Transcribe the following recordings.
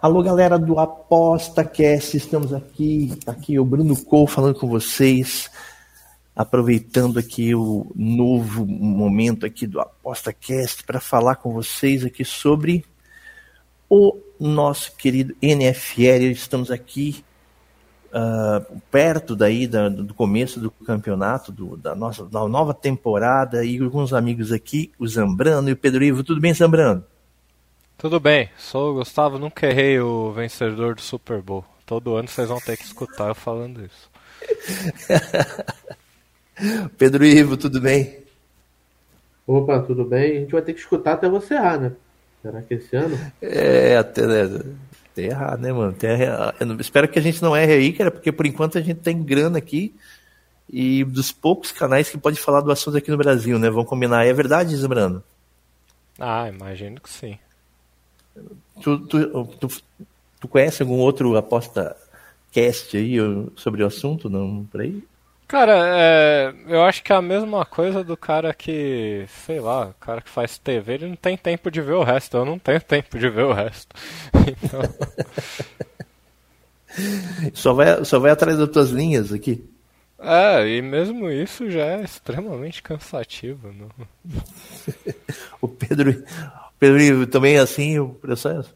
Alô, galera do ApostaCast, estamos aqui, aqui o Bruno Cole falando com vocês, aproveitando aqui o novo momento aqui do ApostaCast para falar com vocês aqui sobre o nosso querido NFL. Estamos aqui uh, perto daí da, do começo do campeonato, do, da nossa da nova temporada, e alguns amigos aqui, o Zambrano e o Pedro Ivo. Tudo bem, Zambrano? Tudo bem, sou o Gustavo, nunca errei o vencedor do Super Bowl. Todo ano vocês vão ter que escutar eu falando isso. Pedro Ivo, tudo bem? Opa, tudo bem? A gente vai ter que escutar até você errar, né? Será que esse ano? É, até, né, até errar, né, mano? Até errar. Eu espero que a gente não erre aí, cara, porque por enquanto a gente tem grana aqui e dos poucos canais que pode falar do assunto aqui no Brasil, né? Vamos combinar. É verdade, Zambrano? Ah, imagino que sim. Tu, tu, tu, tu conhece algum outro aposta cast aí sobre o assunto, não, por aí? Cara, é, eu acho que é a mesma coisa do cara que, sei lá, o cara que faz TV, ele não tem tempo de ver o resto. Eu não tenho tempo de ver o resto. Então... só, vai, só vai atrás das tuas linhas aqui. É, e mesmo isso já é extremamente cansativo. Não? o Pedro, Pedro também é assim o processo?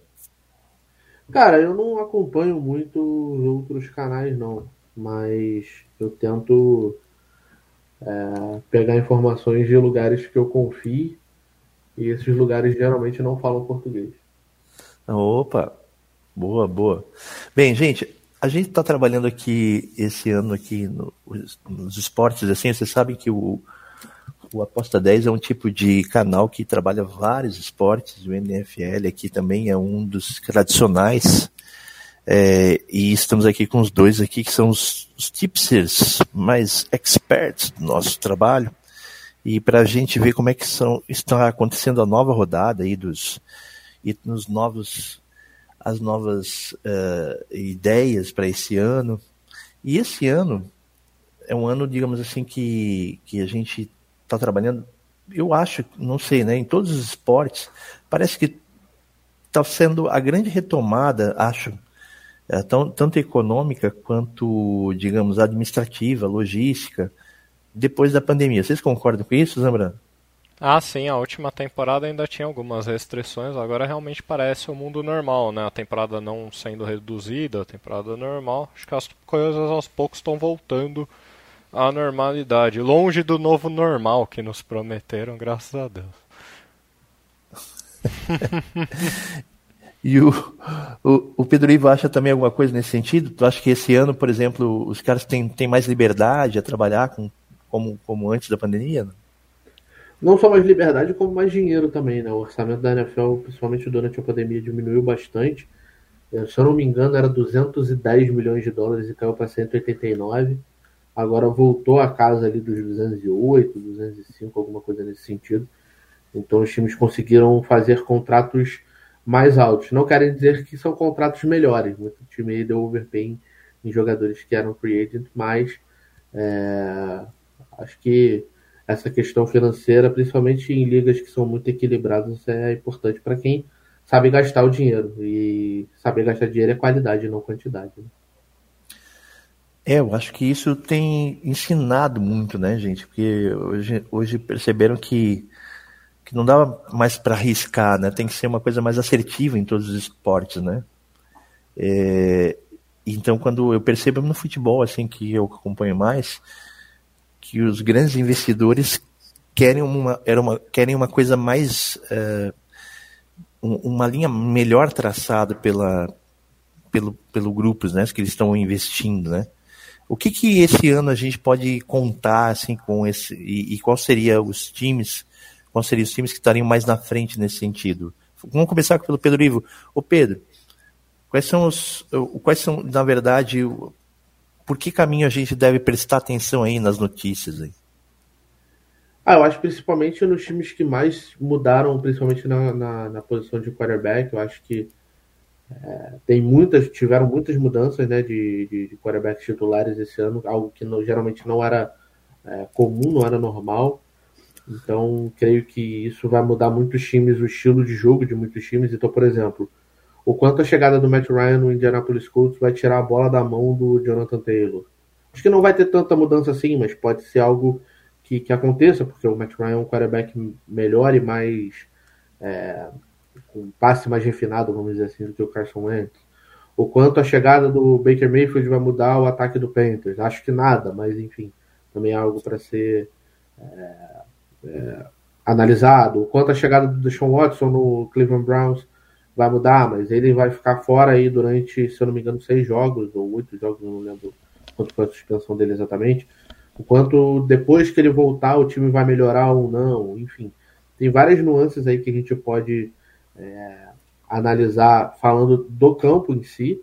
Cara, eu não acompanho muito os outros canais, não. Mas eu tento é, pegar informações de lugares que eu confie. E esses lugares geralmente não falam português. Opa, boa, boa. Bem, gente, a gente está trabalhando aqui esse ano aqui no, nos esportes, assim, vocês sabem que o, o Aposta 10 é um tipo de canal que trabalha vários esportes, o NFL aqui também é um dos tradicionais, é, e estamos aqui com os dois aqui que são os, os mais experts do nosso trabalho, e para a gente ver como é que são, está acontecendo a nova rodada aí dos, e nos novos, as novas uh, ideias para esse ano, e esse ano é um ano, digamos assim, que, que a gente está trabalhando, eu acho, não sei, né, em todos os esportes, parece que está sendo a grande retomada, acho, é, tão, tanto econômica quanto, digamos, administrativa, logística, depois da pandemia. Vocês concordam com isso, Zambrano? Ah, sim, a última temporada ainda tinha algumas restrições, agora realmente parece o mundo normal, né? A temporada não sendo reduzida, a temporada normal. Acho que as coisas aos poucos estão voltando à normalidade, longe do novo normal que nos prometeram, graças a Deus. e o, o, o, Pedro Ivo acha também alguma coisa nesse sentido? Tu acha que esse ano, por exemplo, os caras têm, têm mais liberdade a trabalhar com, como, como antes da pandemia? Não? não só mais liberdade, como mais dinheiro também, né? O orçamento da NFL, principalmente durante a pandemia, diminuiu bastante. Se eu não me engano, era 210 milhões de dólares e caiu para 189 agora voltou a casa ali dos 208, 205, alguma coisa nesse sentido. Então os times conseguiram fazer contratos mais altos. Não querem dizer que são contratos melhores. Muito time aí deu overpay em jogadores que eram free agent, mas é, acho que essa questão financeira, principalmente em ligas que são muito equilibradas, é importante para quem sabe gastar o dinheiro. E saber gastar dinheiro é qualidade, não quantidade. Né? É, eu acho que isso tem ensinado muito, né, gente? Porque hoje, hoje perceberam que, que não dá mais para arriscar, né? Tem que ser uma coisa mais assertiva em todos os esportes, né? É, então, quando eu percebo no futebol, assim, que eu acompanho mais, que os grandes investidores querem uma, era uma, querem uma coisa mais. É, uma linha melhor traçada pela, pelo, pelo grupos, né? Que eles estão investindo, né? O que, que esse ano a gente pode contar assim com esse e, e qual seria os times, quais seriam os times que estariam mais na frente nesse sentido? vamos começar pelo Pedro Ivo. Ô Pedro, quais são os. Quais são, na verdade, por que caminho a gente deve prestar atenção aí nas notícias aí? Ah, eu acho principalmente nos times que mais mudaram, principalmente na, na, na posição de quarterback. Eu acho que tem muitas, tiveram muitas mudanças né, de, de, de quarterbacks titulares esse ano, algo que não, geralmente não era é, comum, não era normal. Então, creio que isso vai mudar muitos times, o estilo de jogo de muitos times. Então, por exemplo, o quanto a chegada do Matt Ryan no Indianapolis Colts vai tirar a bola da mão do Jonathan Taylor. Acho que não vai ter tanta mudança assim, mas pode ser algo que, que aconteça, porque o Matt Ryan é um quarterback melhor e mais. É, com passe mais refinado, vamos dizer assim, do que o Carson Wentz. O quanto a chegada do Baker Mayfield vai mudar o ataque do Panthers. Acho que nada, mas enfim, também é algo para ser é, é, analisado. O quanto a chegada do Deshaun Watson no Cleveland Browns vai mudar, mas ele vai ficar fora aí durante, se eu não me engano, seis jogos ou oito jogos, não lembro quanto foi a suspensão dele exatamente o quanto depois que ele voltar o time vai melhorar ou não, enfim. Tem várias nuances aí que a gente pode é, analisar falando do campo em si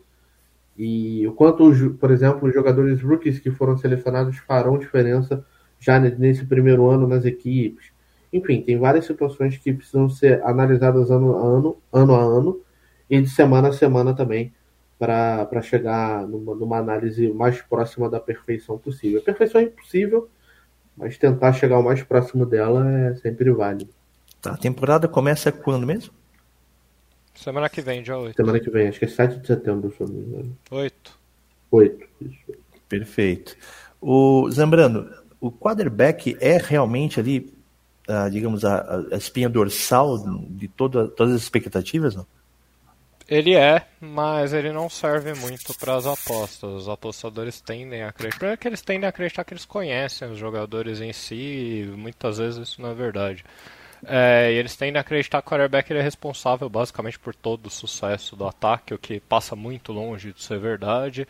e o quanto, por exemplo, os jogadores rookies que foram selecionados farão diferença já nesse primeiro ano nas equipes. Enfim, tem várias situações que precisam ser analisadas ano a ano, ano a ano e de semana a semana também para chegar numa, numa, análise mais próxima da perfeição possível. A perfeição é impossível, mas tentar chegar o mais próximo dela é sempre válido. Tá, a temporada começa quando mesmo? Semana que vem, dia 8. Semana que vem, acho que é 7 de setembro, se eu não me engano. 8. 8, isso. Perfeito. O Zambrano, o quarterback é realmente ali, a, digamos, a, a espinha dorsal de toda, todas as expectativas, não? Ele é, mas ele não serve muito para as apostas. Os apostadores tendem a acreditar. Que eles tendem a acreditar que eles conhecem os jogadores em si, e muitas vezes isso não é verdade. É, e eles tendem a acreditar que o quarterback ele é responsável basicamente por todo o sucesso do ataque, o que passa muito longe de ser verdade.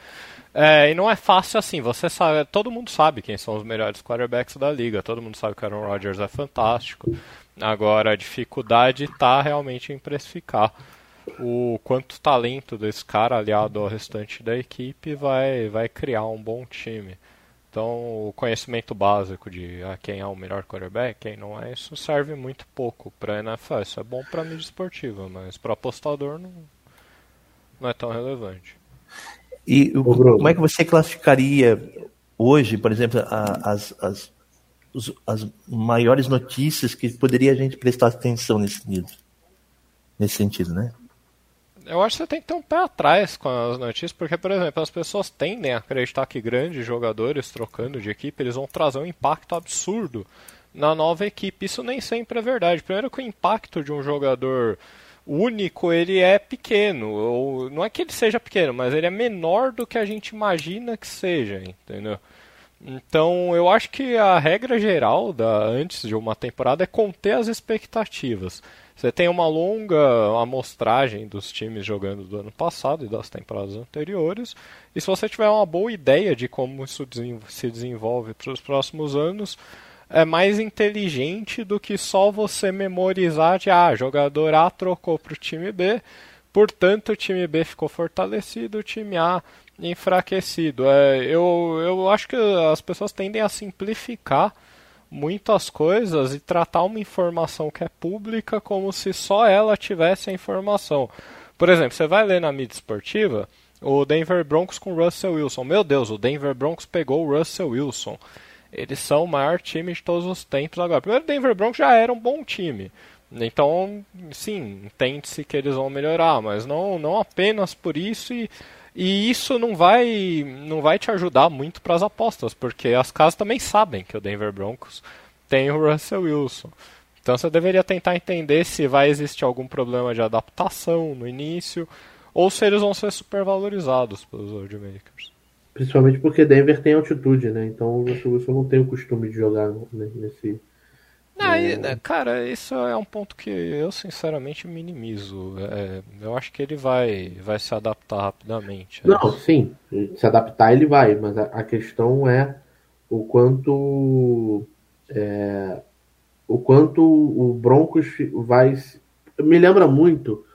É, e não é fácil assim, você sabe, todo mundo sabe quem são os melhores quarterbacks da liga, todo mundo sabe que o Aaron Rodgers é fantástico. Agora a dificuldade está realmente em precificar o quanto talento desse cara aliado ao restante da equipe vai, vai criar um bom time. Então, o conhecimento básico de ah, quem é o melhor quarterback, quem não é, isso serve muito pouco para a NFL. Isso é bom para mídia esportiva, mas para apostador não, não é tão relevante. E o, como é que você classificaria hoje, por exemplo, a, as, as, as maiores notícias que poderia a gente prestar atenção nesse sentido? Nesse sentido, né? Eu acho que você tem que ter um pé atrás com as notícias, porque, por exemplo, as pessoas tendem a acreditar que grandes jogadores trocando de equipe, eles vão trazer um impacto absurdo na nova equipe. Isso nem sempre é verdade. Primeiro que o impacto de um jogador único, ele é pequeno. Ou não é que ele seja pequeno, mas ele é menor do que a gente imagina que seja, entendeu? Então, eu acho que a regra geral da antes de uma temporada é conter as expectativas. Você tem uma longa amostragem dos times jogando do ano passado e das temporadas anteriores. E se você tiver uma boa ideia de como isso se desenvolve para os próximos anos, é mais inteligente do que só você memorizar de ah, jogador A trocou para o time B, portanto o time B ficou fortalecido, o time A enfraquecido. É, eu, eu acho que as pessoas tendem a simplificar muitas coisas e tratar uma informação que é pública como se só ela tivesse a informação. Por exemplo, você vai ler na mídia esportiva o Denver Broncos com Russell Wilson. Meu Deus, o Denver Broncos pegou o Russell Wilson. Eles são o maior time de todos os tempos agora. Primeiro, o Denver Broncos já era um bom time. Então, sim, entende-se que eles vão melhorar, mas não, não apenas por isso e e isso não vai, não vai te ajudar muito para as apostas, porque as casas também sabem que o Denver Broncos tem o Russell Wilson. Então você deveria tentar entender se vai existir algum problema de adaptação no início, ou se eles vão ser supervalorizados pelos oddmakers. Principalmente porque Denver tem altitude, né? Então o Russell Wilson não tem o costume de jogar nesse, não, né, cara, isso é um ponto que eu sinceramente minimizo. É, eu acho que ele vai, vai se adaptar rapidamente. É Não, sim, se adaptar ele vai, mas a, a questão é o quanto é, o quanto o Broncos vai me lembra muito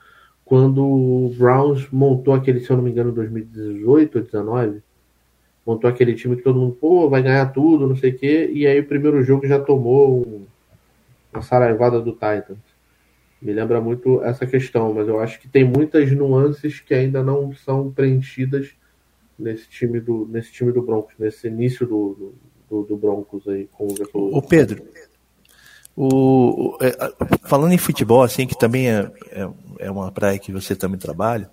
quando o Browns montou aquele, se eu não me engano, 2018 ou 2019, montou aquele time que todo mundo, pô, vai ganhar tudo, não sei o quê, e aí o primeiro jogo já tomou um, uma saraivada do Titans. Me lembra muito essa questão, mas eu acho que tem muitas nuances que ainda não são preenchidas nesse time do, nesse time do Broncos, nesse início do, do, do Broncos aí com o O Pedro, o, é, falando em futebol, assim, que também é, é, é, uma praia que você também trabalha,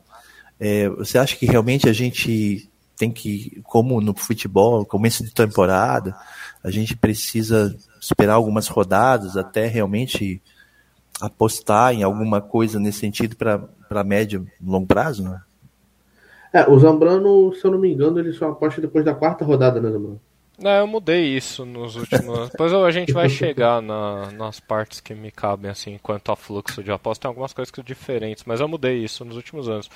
é, você acha que realmente a gente tem que, como no futebol, começo de temporada, a gente precisa esperar algumas rodadas até realmente apostar em alguma coisa nesse sentido para médio e longo prazo, né? É, o Zambrano, se eu não me engano, ele só aposta depois da quarta rodada, né, Zambrano? Não, eu mudei isso nos últimos. Depois a gente vai chegar na, nas partes que me cabem, assim, quanto a fluxo de aposta. Tem algumas coisas que diferentes, mas eu mudei isso nos últimos anos.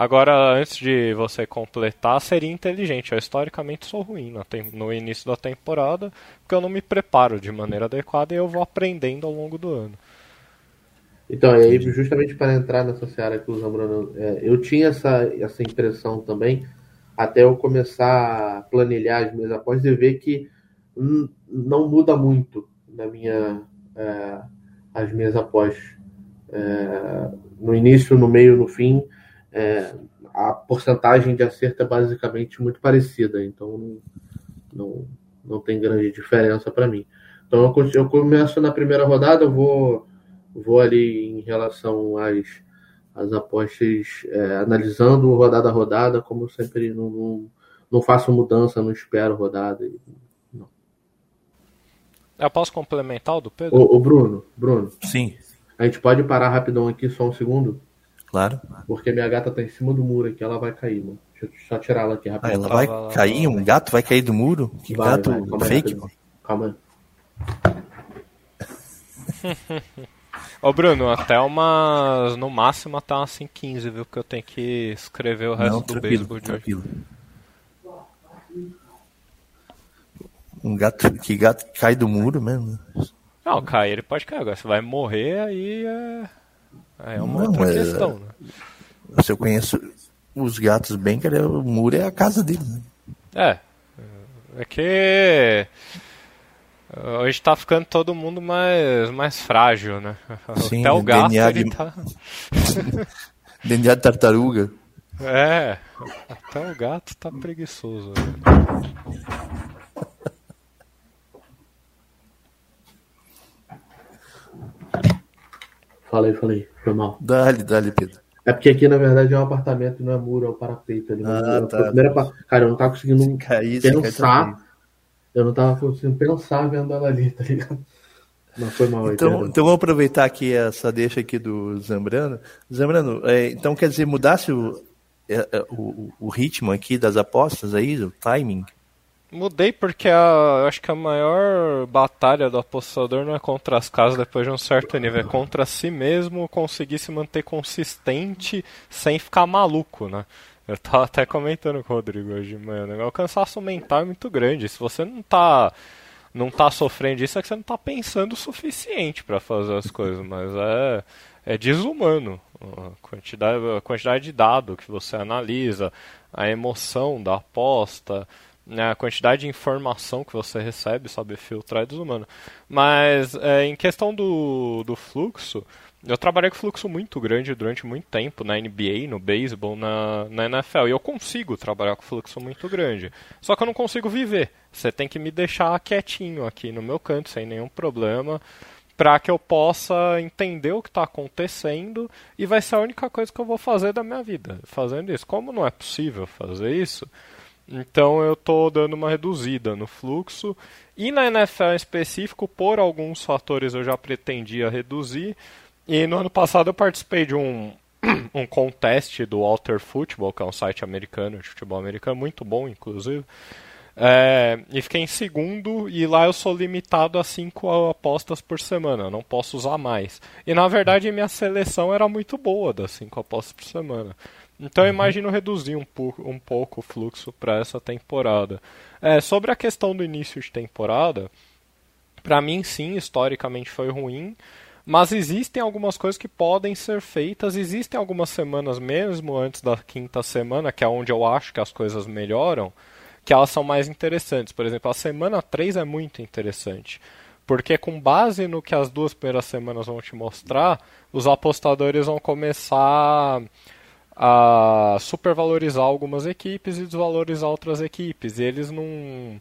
Agora, antes de você completar, seria inteligente. Eu historicamente sou ruim no, no início da temporada, porque eu não me preparo de maneira adequada e eu vou aprendendo ao longo do ano. Então, aí, justamente para entrar nessa seara que o Zambrano. É, eu tinha essa, essa impressão também até eu começar a planilhar as minhas apostas e ver que não muda muito na minha, é, as minhas apostas. É, no início, no meio, no fim, é, a porcentagem de acerto é basicamente muito parecida, então não, não, não tem grande diferença para mim. Então eu, eu começo na primeira rodada, eu vou, vou ali em relação às as apostas é, analisando rodada a rodada, como eu sempre não, não, não faço mudança, não espero rodada. Não. Eu posso complementar o do Pedro? Ô, ô, Bruno, Bruno. Sim. A gente pode parar rapidão aqui, só um segundo? Claro. Porque minha gata tá em cima do muro aqui, ela vai cair, mano. Deixa eu só tirar ela aqui rapidinho. Ah, ela vai cair? Um gato vai cair do muro? Que vai, gato vai. Calma fake? Aí, Calma aí. Ô Bruno, até umas. No máximo até umas 5h15, viu? Que eu tenho que escrever o resto Não, do beisebol de hoje. Um gato. Que gato cai do muro mesmo? Não, cai, ele pode cair. Agora, se vai morrer, aí é. É uma Não, outra é... questão, né? Se eu conheço os gatos bem, que o muro é a casa dele, né? É. É que Hoje tá ficando todo mundo mais, mais frágil, né? Sim, Até o gato DNA ele de... tá. DNA de tartaruga. É, até o gato tá preguiçoso. Né? Falei, falei, foi mal. Dá-lhe, dá-lhe, Pedro. É porque aqui, na verdade, é um apartamento, não é muro, é um parapeito ali. Ah, tá, primeira... tá. Cara, eu não tava conseguindo cair, pensar eu não tava conseguindo pensar vendo ela ali, tá ligado? Não foi mal. Então, então vamos aproveitar aqui essa deixa aqui do Zambrano. Zambrano, é, então quer dizer, mudasse o, é, é, o, o, ritmo aqui das apostas aí, o timing? Mudei porque a, acho que a maior batalha do apostador não é contra as casas depois de um certo nível, é contra si mesmo conseguir se manter consistente sem ficar maluco, né? Eu tava até comentando com o Rodrigo hoje de manhã, né? o cansaço mental é muito grande. Se você não tá não tá sofrendo disso, é que você não tá pensando o suficiente para fazer as coisas, mas é, é desumano a quantidade, a quantidade de dado que você analisa, a emoção da aposta, né, a quantidade de informação que você recebe, saber filtrar é desumano. Mas é, em questão do, do fluxo, eu trabalhei com fluxo muito grande durante muito tempo na NBA, no beisebol, na, na NFL. E eu consigo trabalhar com fluxo muito grande. Só que eu não consigo viver. Você tem que me deixar quietinho aqui no meu canto, sem nenhum problema, para que eu possa entender o que está acontecendo. E vai ser a única coisa que eu vou fazer da minha vida, fazendo isso. Como não é possível fazer isso, então eu estou dando uma reduzida no fluxo. E na NFL em específico, por alguns fatores eu já pretendia reduzir e no ano passado eu participei de um, um contest do Alter Football, que é um site americano, de futebol americano, muito bom, inclusive. É, e fiquei em segundo, e lá eu sou limitado a cinco apostas por semana, não posso usar mais. E na verdade minha seleção era muito boa das cinco apostas por semana. Então eu uhum. imagino reduzir um, um pouco o fluxo para essa temporada. É, sobre a questão do início de temporada, para mim sim, historicamente foi ruim. Mas existem algumas coisas que podem ser feitas, existem algumas semanas mesmo antes da quinta semana, que é onde eu acho que as coisas melhoram, que elas são mais interessantes. Por exemplo, a semana 3 é muito interessante. Porque com base no que as duas primeiras semanas vão te mostrar, os apostadores vão começar a supervalorizar algumas equipes e desvalorizar outras equipes. E eles não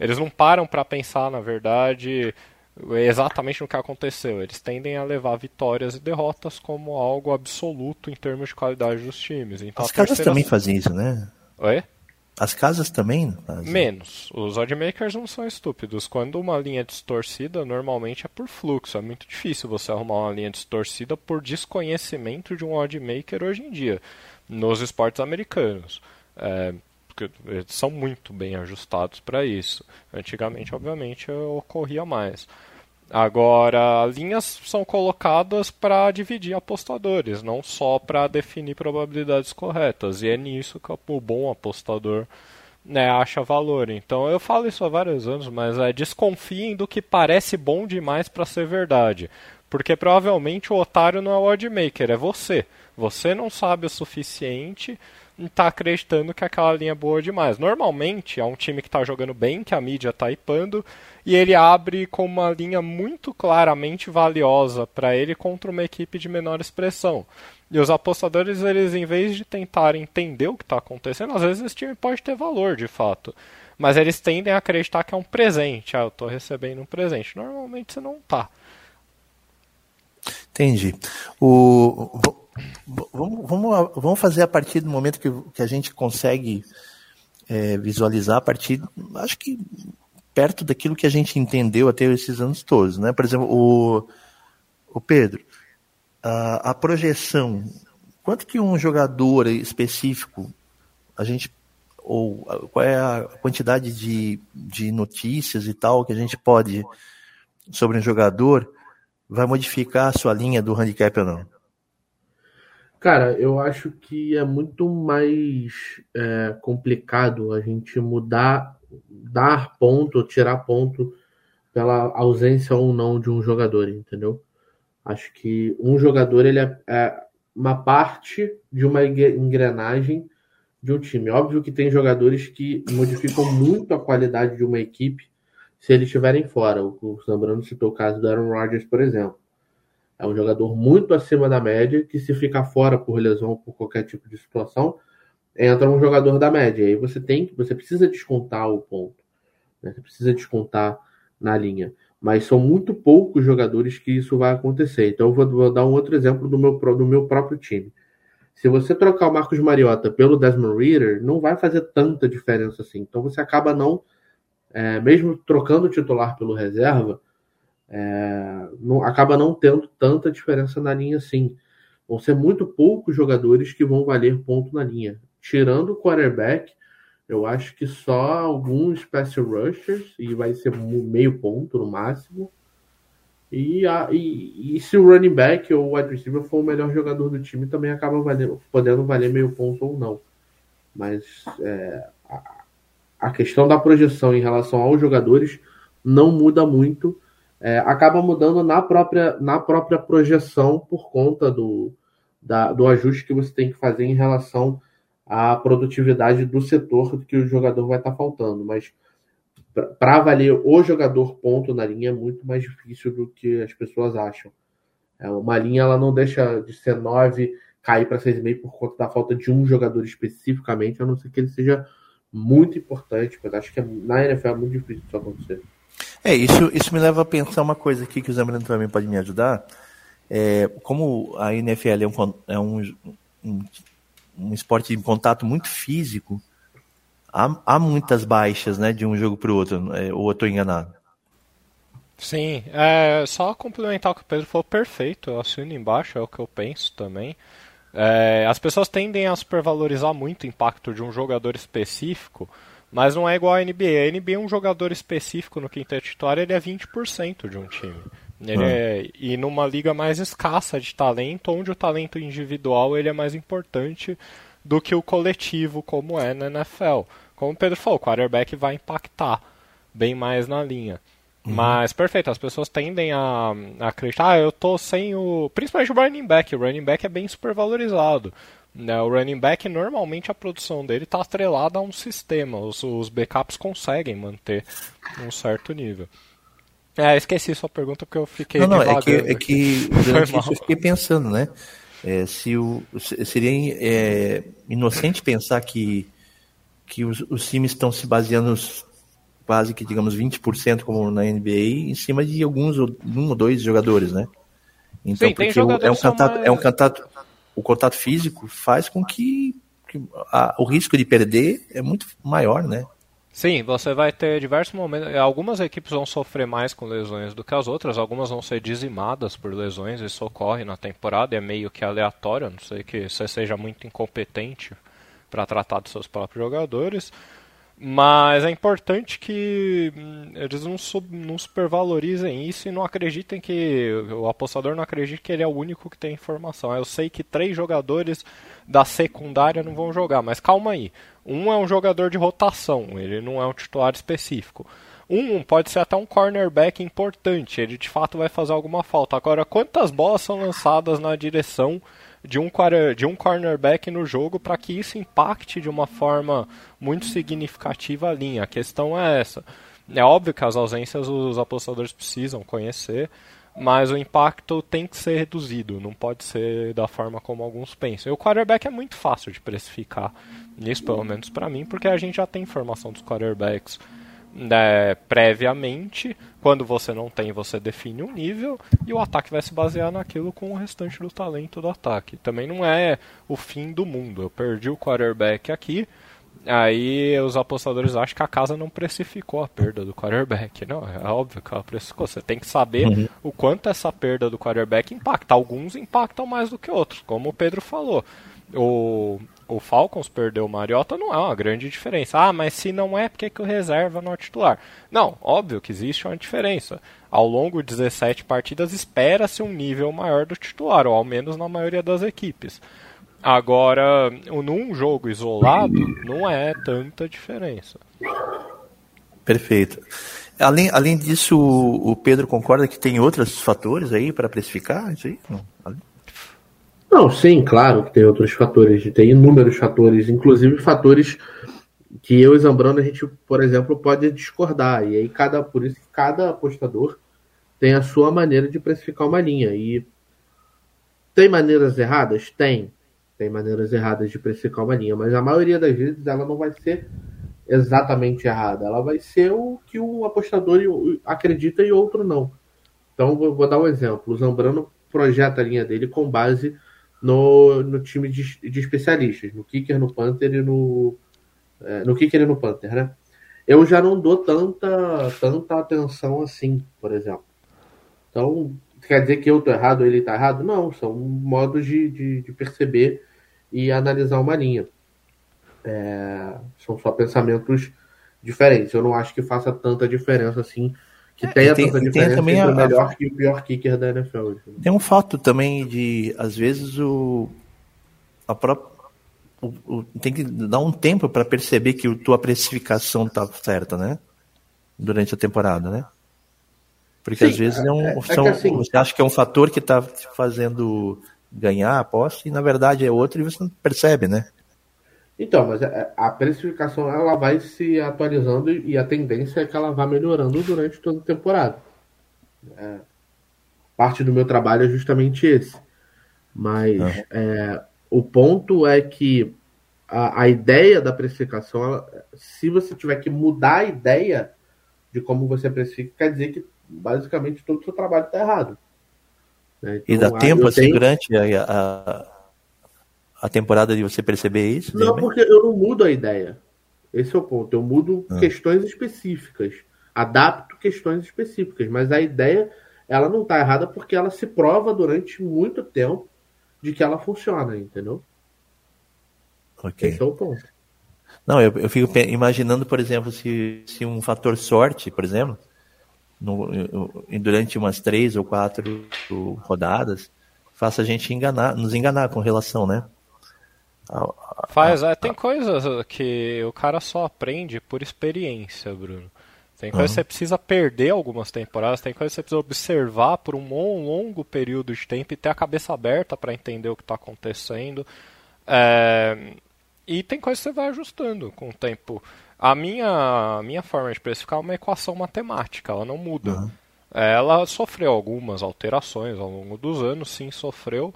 eles não param para pensar, na verdade, exatamente no que aconteceu. Eles tendem a levar vitórias e derrotas como algo absoluto em termos de qualidade dos times. Então, As casas também fazem isso, né? Oi? As casas também. Menos. Os oddmakers não são estúpidos. Quando uma linha é distorcida, normalmente é por fluxo. É muito difícil você arrumar uma linha distorcida por desconhecimento de um oddmaker hoje em dia, nos esportes americanos. É, porque eles são muito bem ajustados para isso. Antigamente, obviamente, ocorria mais. Agora, linhas são colocadas para dividir apostadores, não só para definir probabilidades corretas. E é nisso que o bom apostador né, acha valor. Então, eu falo isso há vários anos, mas é desconfiem do que parece bom demais para ser verdade. Porque provavelmente o otário não é o oddmaker, é você. Você não sabe o suficiente está acreditando que aquela linha é boa demais. Normalmente é um time que está jogando bem, que a mídia está hipando, e ele abre com uma linha muito claramente valiosa para ele contra uma equipe de menor expressão. E os apostadores, eles em vez de tentarem entender o que está acontecendo, às vezes esse time pode ter valor de fato. Mas eles tendem a acreditar que é um presente. Ah, eu estou recebendo um presente. Normalmente você não está. Entendi. O, Vamos, vamos, vamos fazer a partir do momento que, que a gente consegue é, visualizar a partir, acho que perto daquilo que a gente entendeu até esses anos todos, né? Por exemplo, o, o Pedro, a, a projeção, quanto que um jogador específico, a gente ou qual é a quantidade de, de notícias e tal que a gente pode sobre um jogador vai modificar a sua linha do handicap ou não? Cara, eu acho que é muito mais é, complicado a gente mudar, dar ponto, tirar ponto pela ausência ou não de um jogador, entendeu? Acho que um jogador ele é, é uma parte de uma engrenagem de um time. Óbvio que tem jogadores que modificam muito a qualidade de uma equipe se eles estiverem fora. O Zambrano citou o caso do Aaron Rodgers, por exemplo. É um jogador muito acima da média, que se ficar fora por lesão ou por qualquer tipo de situação, entra um jogador da média. E aí você tem, você precisa descontar o ponto. Né? Você precisa descontar na linha. Mas são muito poucos jogadores que isso vai acontecer. Então eu vou, vou dar um outro exemplo do meu, do meu próprio time. Se você trocar o Marcos Mariota pelo Desmond Reader, não vai fazer tanta diferença assim. Então você acaba não, é, mesmo trocando o titular pelo reserva, é, não, acaba não tendo tanta diferença na linha assim. Vão ser muito poucos jogadores que vão valer ponto na linha. Tirando o quarterback, eu acho que só alguns special rushers, e vai ser meio ponto no máximo. E, a, e, e, se o running back ou o wide receiver for o melhor jogador do time, também acaba valendo, podendo valer meio ponto ou não. Mas é, a, a questão da projeção em relação aos jogadores não muda muito é, acaba mudando na própria, na própria projeção por conta do, da, do ajuste que você tem que fazer em relação à produtividade do setor que o jogador vai estar tá faltando. Mas para valer o jogador ponto na linha é muito mais difícil do que as pessoas acham. É, uma linha ela não deixa de ser 9, cair para 6,5 por conta da falta de um jogador especificamente, a não ser que ele seja muito importante. Mas acho que na NFL é muito difícil isso acontecer. É, isso, isso me leva a pensar uma coisa aqui que o Zambrano também pode me ajudar. É, como a NFL é, um, é um, um, um, esporte de contato muito físico, há, há muitas baixas né, de um jogo para o outro, é, ou eu estou enganado? Sim, é, só complementar o que o Pedro falou, perfeito, eu assino embaixo, é o que eu penso também. É, as pessoas tendem a supervalorizar muito o impacto de um jogador específico, mas não é igual a NBA. A NBA é um jogador específico no quinteto titular, ele é 20% de um time. Ele ah. é, e numa liga mais escassa de talento, onde o talento individual ele é mais importante do que o coletivo, como é na NFL. Como o Pedro falou, o quarterback vai impactar bem mais na linha. Mas, perfeito, as pessoas tendem a, a acreditar, ah, eu tô sem o. Principalmente o running back. O running back é bem supervalorizado. Né? O running back, normalmente a produção dele está atrelada a um sistema. Os, os backups conseguem manter um certo nível. É, esqueci sua pergunta porque eu fiquei. Não, não, é que, é que durante isso eu fiquei pensando, né? É, se o, seria é, inocente pensar que, que os, os times estão se baseando quase que, digamos, 20% como na NBA em cima de alguns, um ou dois jogadores, né? Então, Sim, porque é um contato, mais... é um contato, o contato físico faz com que, que a, o risco de perder é muito maior, né? Sim, você vai ter diversos momentos. Algumas equipes vão sofrer mais com lesões do que as outras, algumas vão ser dizimadas por lesões, isso ocorre na temporada, é meio que aleatório, a não sei que você seja muito incompetente para tratar dos seus próprios jogadores. Mas é importante que hum, eles não, sub, não supervalorizem isso e não acreditem que. O apostador não acredite que ele é o único que tem informação. Eu sei que três jogadores da secundária não vão jogar, mas calma aí. Um é um jogador de rotação, ele não é um titular específico. Um pode ser até um cornerback importante, ele de fato vai fazer alguma falta. Agora, quantas bolas são lançadas na direção de um, de um cornerback no jogo para que isso impacte de uma forma muito significativa a linha. A questão é essa. É óbvio que as ausências os apostadores precisam conhecer, mas o impacto tem que ser reduzido, não pode ser da forma como alguns pensam. E o quarterback é muito fácil de precificar, nisso pelo menos para mim, porque a gente já tem informação dos quarterbacks né, previamente. Quando você não tem, você define um nível e o ataque vai se basear naquilo com o restante do talento do ataque. Também não é o fim do mundo. Eu perdi o quarterback aqui, aí os apostadores acham que a casa não precificou a perda do quarterback. Não, é óbvio que ela precificou. Você tem que saber uhum. o quanto essa perda do quarterback impacta. Alguns impactam mais do que outros, como o Pedro falou. O, o Falcons perdeu o Mariota não é uma grande diferença. Ah, mas se não é, por que, o reserva não é titular? Não, óbvio que existe uma diferença. Ao longo de 17 partidas, espera-se um nível maior do titular, ou ao menos na maioria das equipes. Agora, num jogo isolado, não é tanta diferença. Perfeito. Além, além disso, o Pedro concorda que tem outros fatores aí para precificar isso aí? Não. Não, sim, claro que tem outros fatores, tem inúmeros fatores, inclusive fatores que eu e Zambrano a gente, por exemplo, pode discordar. E aí cada, por isso que cada apostador tem a sua maneira de precificar uma linha. E tem maneiras erradas? Tem. Tem maneiras erradas de precificar uma linha, mas a maioria das vezes ela não vai ser exatamente errada. Ela vai ser o que um apostador acredita e outro não. Então, vou dar um exemplo. O Zambrano projeta a linha dele com base no, no time de, de especialistas, no kicker, no Panther e no. É, no kicker e no Panther, né? Eu já não dou tanta, tanta atenção assim, por exemplo. Então, quer dizer que eu tô errado ou ele tá errado? Não, são modos de, de, de perceber e analisar uma linha. É, são só pensamentos diferentes. Eu não acho que faça tanta diferença assim que é, tenha tem, diferença tem também entre a, o melhor e o pior kicker da NFL. Tem um fato também de, às vezes, o, a própria, o, o, tem que dar um tempo para perceber que a tua precificação tá certa, né? Durante a temporada, né? Porque Sim, às vezes é, um, é, são, é assim, você acha que é um fator que está fazendo ganhar a aposta e na verdade é outro e você não percebe, né? Então, mas é, a precificação ela vai se atualizando e a tendência é que ela vá melhorando durante toda a temporada. É, parte do meu trabalho é justamente esse. Mas é, o ponto é que a, a ideia da precificação, ela, se você tiver que mudar a ideia de como você precifica, quer dizer que basicamente todo o seu trabalho está errado. Né? Então, e dá tempo assim tenho... durante a, a a temporada de você perceber isso? Não, porque eu não mudo a ideia. Esse é o ponto. Eu mudo ah. questões específicas. Adapto questões específicas. Mas a ideia, ela não está errada porque ela se prova durante muito tempo de que ela funciona, entendeu? Ok. Esse é o ponto. Não, eu, eu fico imaginando, por exemplo, se, se um fator sorte, por exemplo, no, durante umas três ou quatro rodadas, faça a gente enganar, nos enganar com relação, né? Faz, é, tem coisas que o cara só aprende por experiência, Bruno. Tem coisa uhum. que você precisa perder algumas temporadas, tem coisa que você precisa observar por um longo período de tempo e ter a cabeça aberta para entender o que está acontecendo. É... E tem coisa que você vai ajustando com o tempo. A minha, minha forma de precificar é uma equação matemática, ela não muda. Uhum. Ela sofreu algumas alterações ao longo dos anos, sim, sofreu,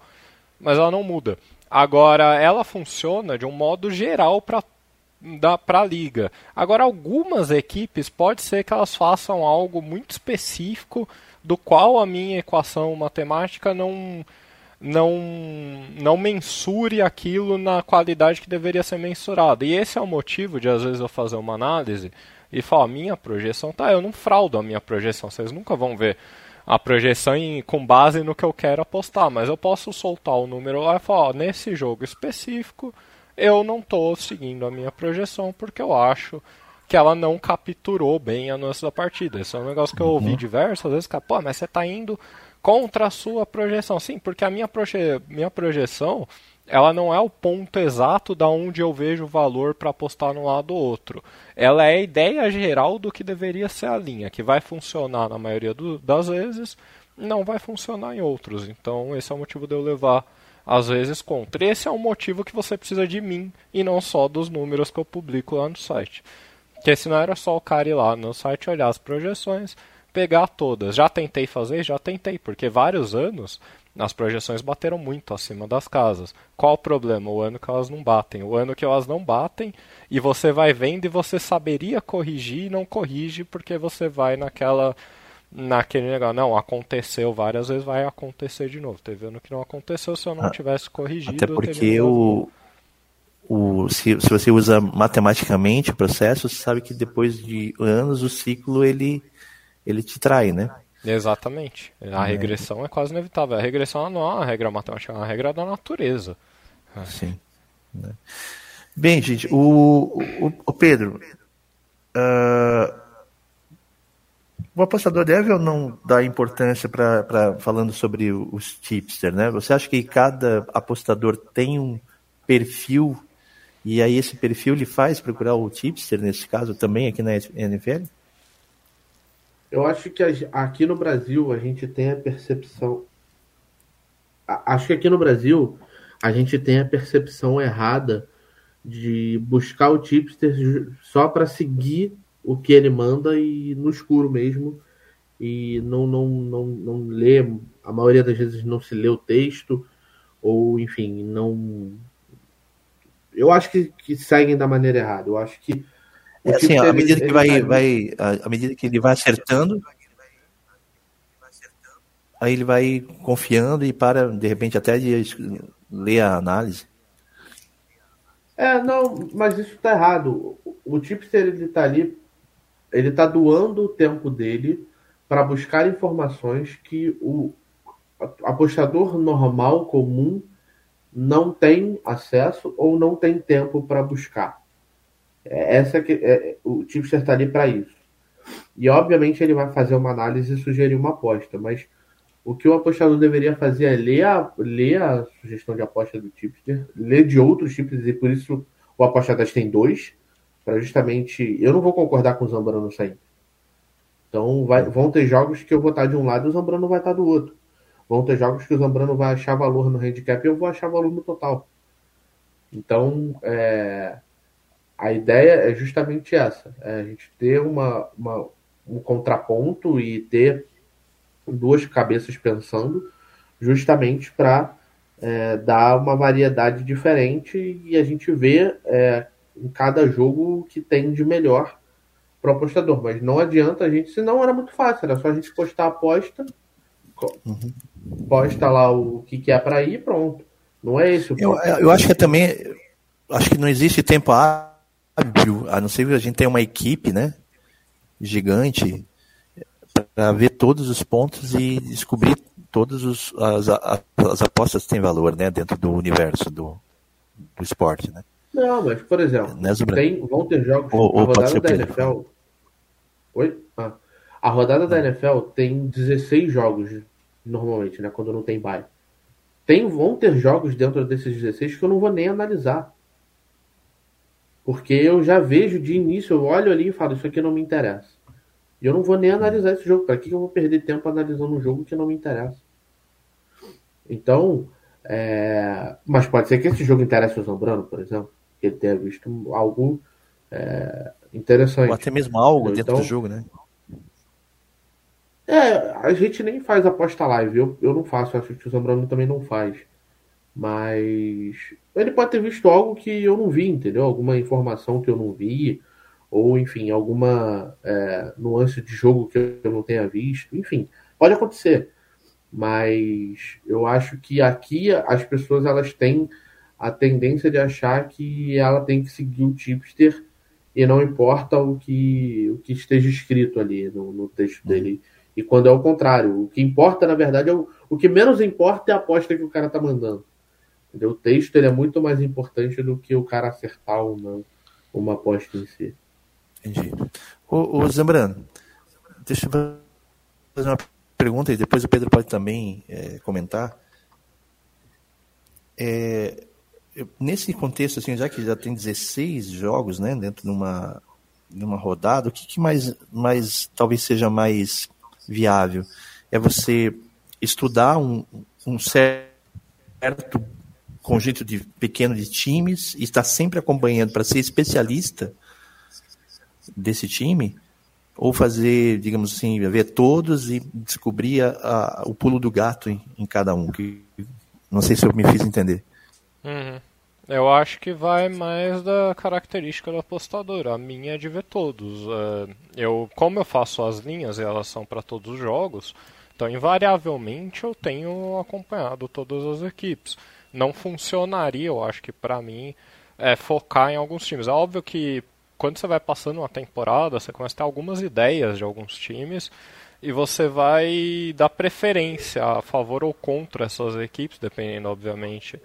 mas ela não muda. Agora, ela funciona de um modo geral para para a liga. Agora, algumas equipes pode ser que elas façam algo muito específico do qual a minha equação matemática não não não mensure aquilo na qualidade que deveria ser mensurada. E esse é o motivo de às vezes eu fazer uma análise e falar, minha projeção tá, eu não fraudo a minha projeção, vocês nunca vão ver a projeção em, com base no que eu quero apostar, mas eu posso soltar o número lá e falar, ó, nesse jogo específico, eu não estou seguindo a minha projeção porque eu acho que ela não capturou bem a nossa da partida. Esse é um negócio que eu ouvi uhum. diversas vezes, cara, pô, mas você está indo contra a sua projeção. Sim, porque a minha, proje minha projeção ela não é o ponto exato da onde eu vejo o valor para apostar no lado ou outro. Ela é a ideia geral do que deveria ser a linha, que vai funcionar na maioria do, das vezes, não vai funcionar em outros. Então, esse é o motivo de eu levar às vezes contra. Esse é o motivo que você precisa de mim e não só dos números que eu publico lá no site. Porque senão era só o cara ir lá no site olhar as projeções, pegar todas. Já tentei fazer, já tentei, porque vários anos as projeções bateram muito acima das casas. Qual o problema? O ano que elas não batem. O ano que elas não batem e você vai vendo e você saberia corrigir e não corrige porque você vai naquela naquele negócio. Não, aconteceu várias vezes, vai acontecer de novo. Teve ano que não aconteceu se eu não ah, tivesse corrigido. Até porque o, o, se, se você usa matematicamente o processo, você sabe que depois de anos o ciclo ele, ele te trai, né? Exatamente. A é. regressão é quase inevitável. A regressão não é uma regra matemática, é uma regra da natureza. Sim. Né? Bem, gente, o, o, o Pedro, uh, o apostador deve ou não dar importância para falando sobre os tipster, né? Você acha que cada apostador tem um perfil e aí esse perfil lhe faz procurar o tipster nesse caso também aqui na NFL? Eu acho que aqui no Brasil a gente tem a percepção. Acho que aqui no Brasil a gente tem a percepção errada de buscar o tipster só para seguir o que ele manda e no escuro mesmo e não não não não lê a maioria das vezes não se lê o texto ou enfim não eu acho que, que seguem da maneira errada eu acho que é assim, à medida que vai, vai, à medida que ele vai acertando, aí ele vai confiando e para, de repente, até de ler a análise. É, não, mas isso está errado. O tipster ele está ali, ele está doando o tempo dele para buscar informações que o apostador normal, comum, não tem acesso ou não tem tempo para buscar. Essa que, é, o tipster está ali para isso. E obviamente ele vai fazer uma análise e sugerir uma aposta, mas o que o apostador deveria fazer é ler a, ler a sugestão de aposta do tipster, ler de outros tipsters, e por isso o apostador tem dois, para justamente. Eu não vou concordar com o Zambrano sempre. Então vai, vão ter jogos que eu vou estar de um lado e o Zambrano vai estar do outro. Vão ter jogos que o Zambrano vai achar valor no handicap e eu vou achar valor no total. Então, é, a ideia é justamente essa: é a gente ter uma, uma, um contraponto e ter duas cabeças pensando, justamente para é, dar uma variedade diferente e a gente vê é, em cada jogo o que tem de melhor para o apostador. Mas não adianta a gente, senão era muito fácil, era só a gente postar a aposta, uhum. posta lá o que, que é para ir pronto. Não é esse o eu, eu acho que também acho que não existe tempo hábil, a não ser que a gente tenha uma equipe, né, gigante, para ver todos os pontos e descobrir todas os, as, as, apostas que têm valor, né, dentro do universo do, do esporte, né. Não, mas, por exemplo, né, tem, vão ter jogos, ou, a rodada da NFL... Oi? Ah, a rodada da NFL tem 16 jogos, normalmente, né, quando não tem bye. Tem, vão ter jogos dentro desses 16 que eu não vou nem analisar. Porque eu já vejo de início, eu olho ali e falo, isso aqui não me interessa. E eu não vou nem analisar esse jogo. Para que eu vou perder tempo analisando um jogo que não me interessa? Então, é... mas pode ser que esse jogo interesse o Zambrano, por exemplo, que ele tenha visto algo é... interessante. Ou até mesmo algo dentro do jogo, né? É, a gente nem faz aposta live. Eu, eu não faço, acho que o Zambrano também não faz. Mas ele pode ter visto algo que eu não vi, entendeu? Alguma informação que eu não vi, ou enfim, alguma é, nuance de jogo que eu não tenha visto. Enfim, pode acontecer. Mas eu acho que aqui as pessoas elas têm a tendência de achar que ela tem que seguir o tipster e não importa o que, o que esteja escrito ali no, no texto dele e quando é o contrário, o que importa, na verdade, é o, o que menos importa é a aposta que o cara tá mandando. Entendeu? O texto ele é muito mais importante do que o cara acertar ou não uma aposta em si. Entendi. Ô, ô Zambrano, deixa eu fazer uma pergunta e depois o Pedro pode também é, comentar. É, nesse contexto, assim, já que já tem 16 jogos né, dentro de uma, de uma rodada, o que, que mais, mais talvez seja mais viável. É você estudar um, um certo conjunto de pequeno de times e estar sempre acompanhando para ser especialista desse time ou fazer, digamos assim, ver todos e descobrir a, a, o pulo do gato em, em, cada um. Que não sei se eu me fiz entender. Uhum. Eu acho que vai mais da característica do apostador. A minha é de ver todos. É, eu, como eu faço as linhas e elas são para todos os jogos, então invariavelmente eu tenho acompanhado todas as equipes. Não funcionaria, eu acho que para mim, é, focar em alguns times. É óbvio que quando você vai passando uma temporada, você começa a ter algumas ideias de alguns times e você vai dar preferência a favor ou contra essas equipes, dependendo, obviamente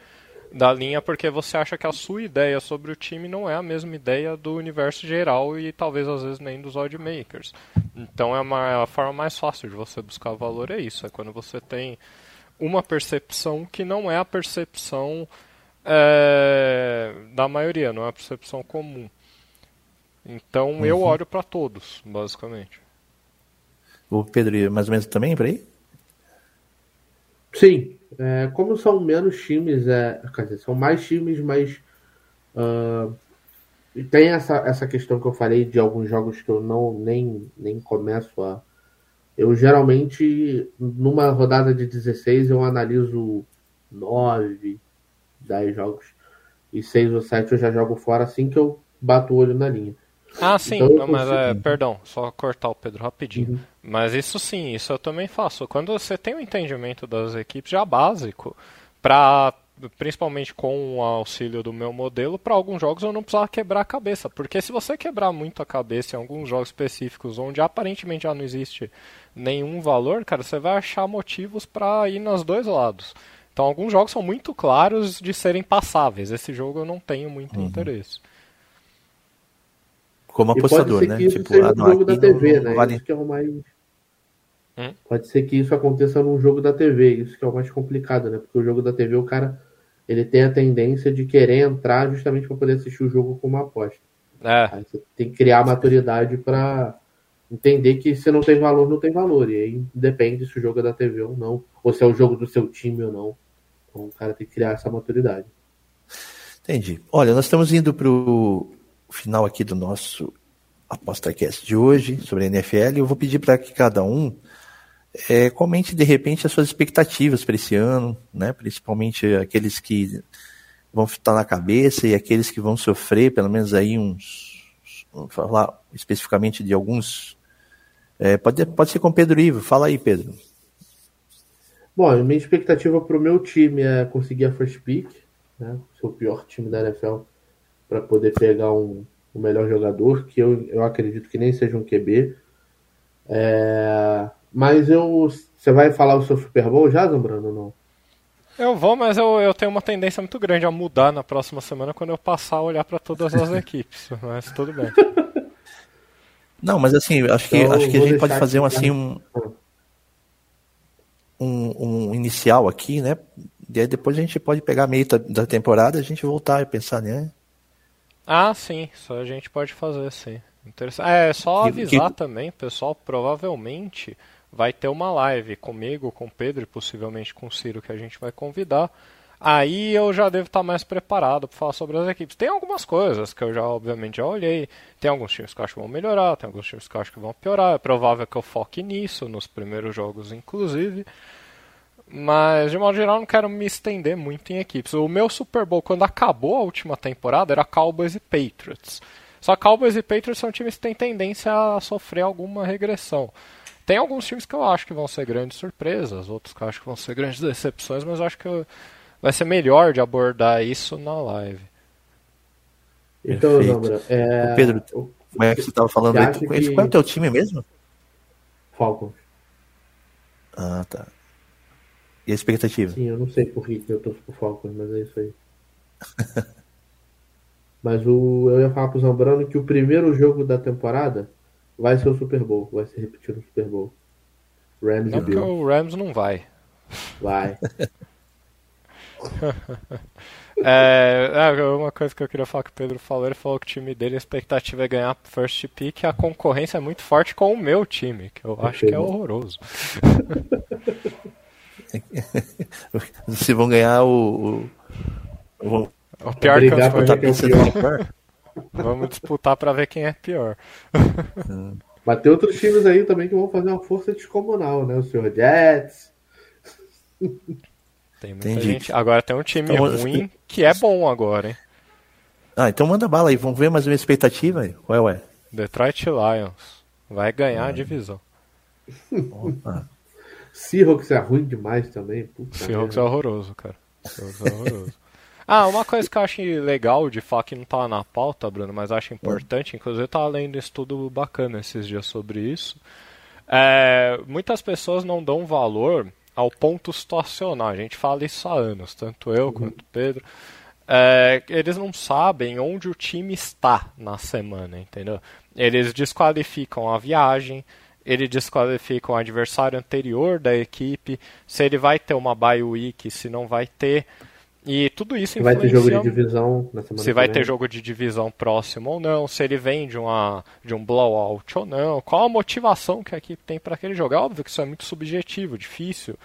da linha porque você acha que a sua ideia sobre o time não é a mesma ideia do universo geral e talvez às vezes nem dos oddmakers. Então é uma a forma mais fácil de você buscar valor é isso, é quando você tem uma percepção que não é a percepção é, da maioria, não é a percepção comum. Então uhum. eu olho para todos, basicamente. O Pedro, mais ou menos também por aí? Sim, é, como são menos times, é, quer dizer, são mais times, mas uh, tem essa, essa questão que eu falei de alguns jogos que eu não nem, nem começo a. Eu geralmente, numa rodada de 16, eu analiso 9, 10 jogos. E 6 ou 7 eu já jogo fora assim que eu bato o olho na linha. Ah, sim, então, não, mas é, perdão, só cortar o Pedro rapidinho. Uhum. Mas isso sim, isso eu também faço. Quando você tem o um entendimento das equipes já básico, para principalmente com o auxílio do meu modelo, para alguns jogos eu não precisava quebrar a cabeça. Porque se você quebrar muito a cabeça em alguns jogos específicos onde aparentemente já não existe nenhum valor, cara, você vai achar motivos para ir nos dois lados. Então alguns jogos são muito claros de serem passáveis. Esse jogo eu não tenho muito uhum. interesse. Como apostador, né? Tipo, seja no jogo da TV, né? Vale... Isso que é o mais. Hum? Pode ser que isso aconteça num jogo da TV, isso que é o mais complicado, né? Porque o jogo da TV, o cara ele tem a tendência de querer entrar justamente para poder assistir o jogo com uma aposta. É. Aí você tem que criar maturidade para entender que se não tem valor, não tem valor. E aí depende se o jogo é da TV ou não, ou se é o jogo do seu time ou não. Então o cara tem que criar essa maturidade. Entendi. Olha, nós estamos indo para o final aqui do nosso ApostaCast de hoje sobre a NFL. Eu vou pedir para que cada um é, comente de repente as suas expectativas para esse ano, né? principalmente aqueles que vão estar na cabeça e aqueles que vão sofrer, pelo menos aí uns. Falar especificamente de alguns. É, pode, pode ser com Pedro Ivo. Fala aí, Pedro. Bom, a minha expectativa para o meu time é conseguir a first pick, né? Ser o pior time da NFL para poder pegar um, um melhor jogador, que eu, eu acredito que nem seja um QB. É, mas eu. Você vai falar o seu Super Bowl já, Zambrano, ou não? Eu vou, mas eu, eu tenho uma tendência muito grande a mudar na próxima semana quando eu passar a olhar para todas as equipes. Mas tudo bem. Não, mas assim, acho que, então, acho que a gente pode fazer um, assim, um, um, um, inicial aqui, né? E aí depois a gente pode pegar meio da, da temporada e a gente voltar e pensar, né? Ah, sim, isso a gente pode fazer, sim. Interessante. É, só Que- avisar que- também, pessoal, provavelmente vai ter uma live comigo, com o Pedro e possivelmente com o Ciro que a gente vai convidar. Aí eu já devo estar mais preparado para falar sobre as equipes. Tem algumas coisas que eu já, obviamente, já olhei. Tem alguns times que eu acho que vão melhorar, tem alguns times que eu acho que vão piorar. É provável que eu foque nisso, nos primeiros jogos, inclusive. Mas, de modo geral, não quero me estender muito em equipes. O meu Super Bowl, quando acabou a última temporada, era Cowboys e Patriots. Só Cowboys e Patriots são times que têm tendência a sofrer alguma regressão. Tem alguns times que eu acho que vão ser grandes surpresas, outros que eu acho que vão ser grandes decepções, mas eu acho que eu- vai ser melhor de abordar isso na live. Então. Zambra, é, Ô, Pedro, o Como é que você estava falando Você aí? Tu- que- Qual é o teu time mesmo? Falcons. Ah, tá. E a expectativa? Sim, eu não sei por que que eu torço pro Falcons, mas é isso aí. mas o, eu ia falar pro Zambrano que o primeiro jogo da temporada vai ser o Super Bowl. Vai ser repetido no Super Bowl. Rams e Não porque Bills. o Rams não vai. Vai. É, é, uma coisa que eu queria falar que o Pedro falou, ele falou que o time dele, a expectativa é ganhar first pick, e a concorrência é muito forte com o meu time, que eu acho que é horroroso. Se vão ganhar o. o, o O pior que eu por ver quem é o pior. Vamos disputar pra ver quem é pior. Mas tem outros times aí também que vão fazer uma força descomunal, né? O Sr. Jets. Tem muita Entendi. gente. Agora tem um time Então, ruim que é bom agora, hein? Ah, então manda bala aí. Vamos ver mais uma expectativa aí. Qual é? Detroit Lions. Vai ganhar a divisão. Opa. Seahawks é ruim demais também. Puta Seahawks é horroroso, cara. Seahawks é horroroso. Ah, uma coisa que eu acho legal de falar que não tá na pauta, Bruno, mas acho importante, inclusive eu tava lendo um estudo bacana esses dias sobre isso. É, muitas pessoas não dão valor ao ponto situacional. A gente fala isso há anos, tanto eu quanto o Pedro. É, eles não sabem onde o time está na semana, entendeu? Eles desqualificam a viagem, eles desqualificam o adversário anterior da equipe, se ele vai ter uma bye week, se não vai ter. E tudo isso Vai ter jogo de influencia divisão na semana se vai ter jogo de divisão próximo ou não, se ele vem de, uma, de um blowout ou não, qual a motivação que a equipe tem para aquele jogo. É óbvio que isso é muito subjetivo, difícil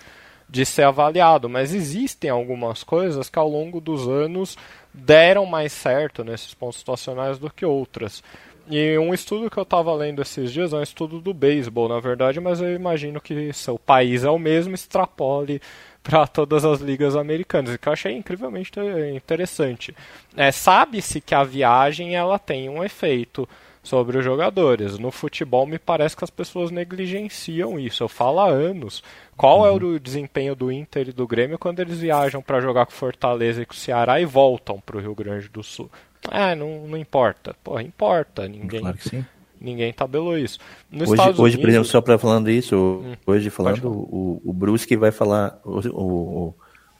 de ser avaliado, mas existem algumas coisas que ao longo dos anos deram mais certo nesses pontos situacionais do que outras. E um estudo que eu estava lendo esses dias é um estudo do beisebol, na verdade, mas eu imagino que se o país é o mesmo, extrapole para todas as ligas americanas, e que eu achei incrivelmente te- interessante. É, Sabe-se que a viagem ela tem um efeito sobre os jogadores. No futebol me parece que as pessoas negligenciam isso. Eu falo há anos. Qual é o desempenho do Inter e do Grêmio quando eles viajam para jogar com Fortaleza e com o Ceará e voltam para o Rio Grande do Sul? É, não, não importa. Porra, importa. Ninguém, Claro que sim. Ninguém tabelou isso. Nos Hoje, Estados hoje por exemplo, Unidos- só para falando isso, Hum, hoje falando, falar. o, o Brusque vai falar, o, o, o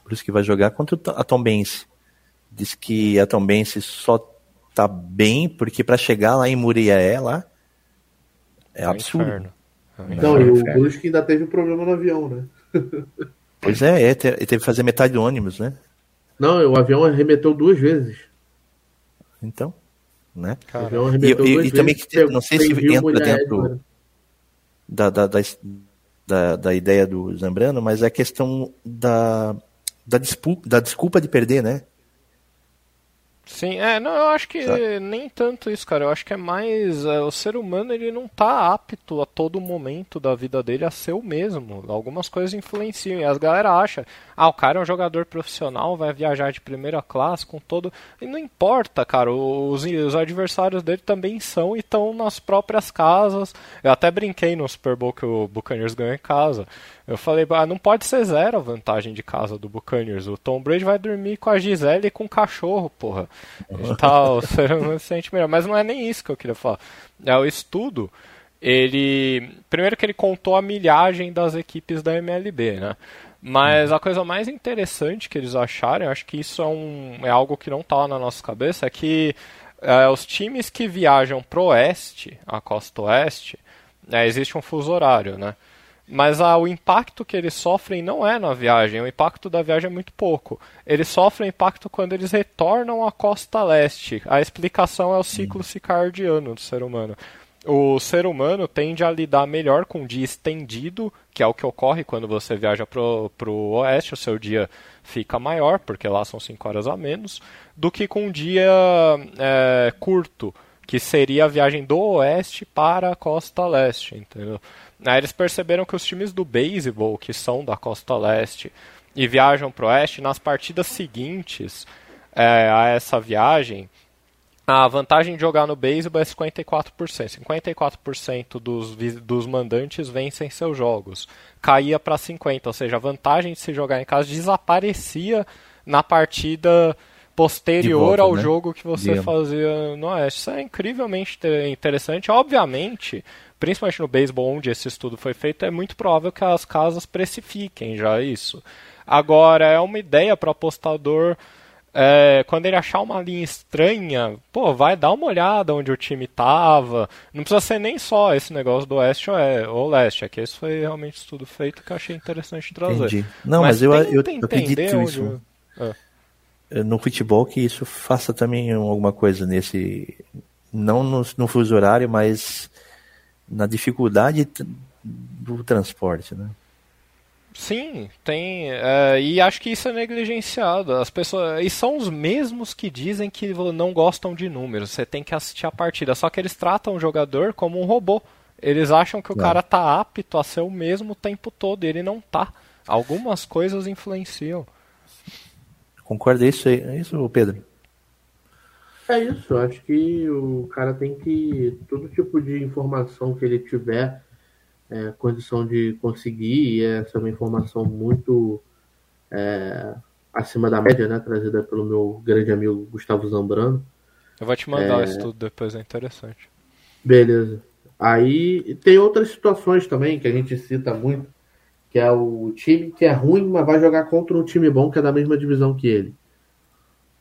Brusque vai jogar contra a Tombense. Diz que a Tombense só tá bem porque para chegar lá em Muriaé, lá, é É absurdo. inferno. É Não, e o Inferno. Brusque ainda teve um problema no avião, né? Pois é, é, ele teve que fazer metade do ônibus, né? Não, o avião arremeteu duas vezes. Então, né? O Cara, avião arremeteu E- e- e também vezes, que não sei se entra dentro- da, da, da, da, da ideia do Zambrano, mas é a questão da, da, desculpa, da desculpa de perder, né? Sim, é, não, eu acho que Sabe? nem tanto isso, cara. Eu acho que é mais. é, o ser humano ele não tá apto a todo momento da vida dele a ser o mesmo. Algumas coisas influenciam. E as galera acha, ah, o cara é um jogador profissional, vai viajar de primeira classe com todo. E não importa, cara. Os, os adversários dele também são e estão nas próprias casas. Eu até brinquei no Super Bowl que o Buccaneers ganhou em casa. Eu falei, ah, não pode ser zero a vantagem de casa do Buccaneers. O Tom Brady vai dormir com a Gisele e com o cachorro, porra. Tá, o ser humano se sente melhor. Mas não é nem isso que eu queria falar. É o estudo. Ele. Primeiro que ele contou a milhagem das equipes da MLB, né? Mas a coisa mais interessante que eles acharam, acho que isso é, um, é algo que não tá na nossa cabeça, é que é, os times que viajam pro oeste, a costa oeste, é, existe um fuso horário, né? Mas ah, o impacto que eles sofrem não é na viagem, o impacto da viagem é muito pouco. Eles sofrem impacto quando eles retornam à costa leste. A explicação é o ciclo circadiano do ser humano. O ser humano tende a lidar melhor com um dia estendido, que é o que ocorre quando você viaja para o oeste, o seu dia fica maior, porque lá são 5 horas a menos, do que com um dia é, curto, que seria a viagem do oeste para a costa leste, entendeu? Aí eles perceberam que os times do beisebol, que são da costa leste e viajam para o oeste, nas partidas seguintes é, a essa viagem, a vantagem de jogar no beisebol é 54%. 54% dos, dos mandantes vencem seus jogos. Caía para 50%, ou seja, a vantagem de se jogar em casa desaparecia na partida posterior volta, ao né? jogo que você Digamos. fazia no Oeste. Isso é incrivelmente interessante. Obviamente, principalmente no beisebol, onde esse estudo foi feito, é muito provável que as casas precifiquem já isso. Agora, é uma ideia para o apostador. É, quando ele achar uma linha estranha, pô, vai dar uma olhada onde o time tava. Não precisa ser nem só esse negócio do oeste ou, é, ou leste, é que esse foi realmente estudo feito que eu achei interessante trazer. Entendi. Não, mas, mas eu, eu, eu acredito isso. É. No futebol que isso faça também alguma coisa nesse. Não no, no fuso horário, mas na dificuldade do transporte, né? Sim, tem. É, e acho que isso é negligenciado. As pessoas. E são os mesmos que dizem que não gostam de números. Você tem que assistir a partida. Só que eles tratam o jogador como um robô. Eles acham que o não. cara tá apto a ser o mesmo o tempo todo. Ele não tá. Algumas coisas influenciam. Concorda isso aí? É isso, Pedro? É isso, acho que o cara tem que. Todo tipo de informação que ele tiver é, condição de conseguir, e essa é uma informação muito é, acima da média, né? Trazida pelo meu grande amigo Gustavo Zambrano. Eu vou te mandar é... isso tudo depois, é interessante. Beleza. Aí tem outras situações também que a gente cita muito, que é o time que é ruim, mas vai jogar contra um time bom que é da mesma divisão que ele.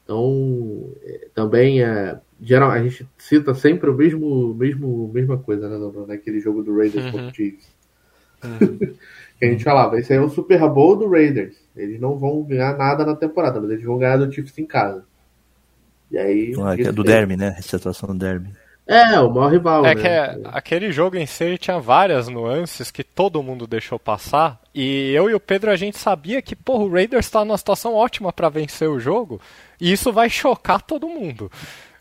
Então, é, também é. Geral, a gente cita sempre o mesmo, mesmo mesma coisa, né, naquele jogo do Raiders uhum. contra o Chiefs. Uhum. que a gente falava, esse aí é o Super Bowl do Raiders. Eles não vão ganhar nada na temporada, mas eles vão ganhar do Chiefs em casa. E aí. Ah, é do Derby, né? A situação do Derby. É, o maior rival. É né? que é, aquele jogo em si tinha várias nuances que todo mundo deixou passar. E eu e o Pedro a gente sabia que, porra, o Raiders está numa situação ótima para vencer o jogo. E isso vai chocar todo mundo.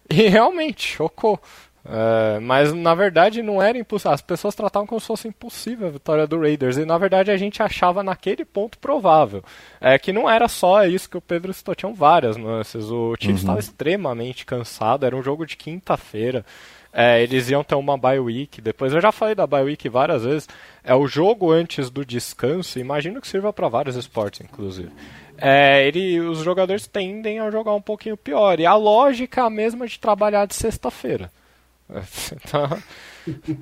E realmente, chocou. É, mas na verdade não era impossível. As pessoas tratavam como se fosse impossível a vitória do Raiders. E na verdade a gente achava naquele ponto provável. É que não era só isso que o Pedro citou, tinham várias nuances. O time uhum. estava extremamente cansado, era um jogo de quinta-feira. É, eles iam ter uma bye week. Depois eu já falei da bye week várias vezes. É o jogo antes do descanso. Imagino que sirva para vários esportes, inclusive é, ele, os jogadores tendem a jogar um pouquinho pior. E a lógica é a mesma de trabalhar de sexta-feira. Tá,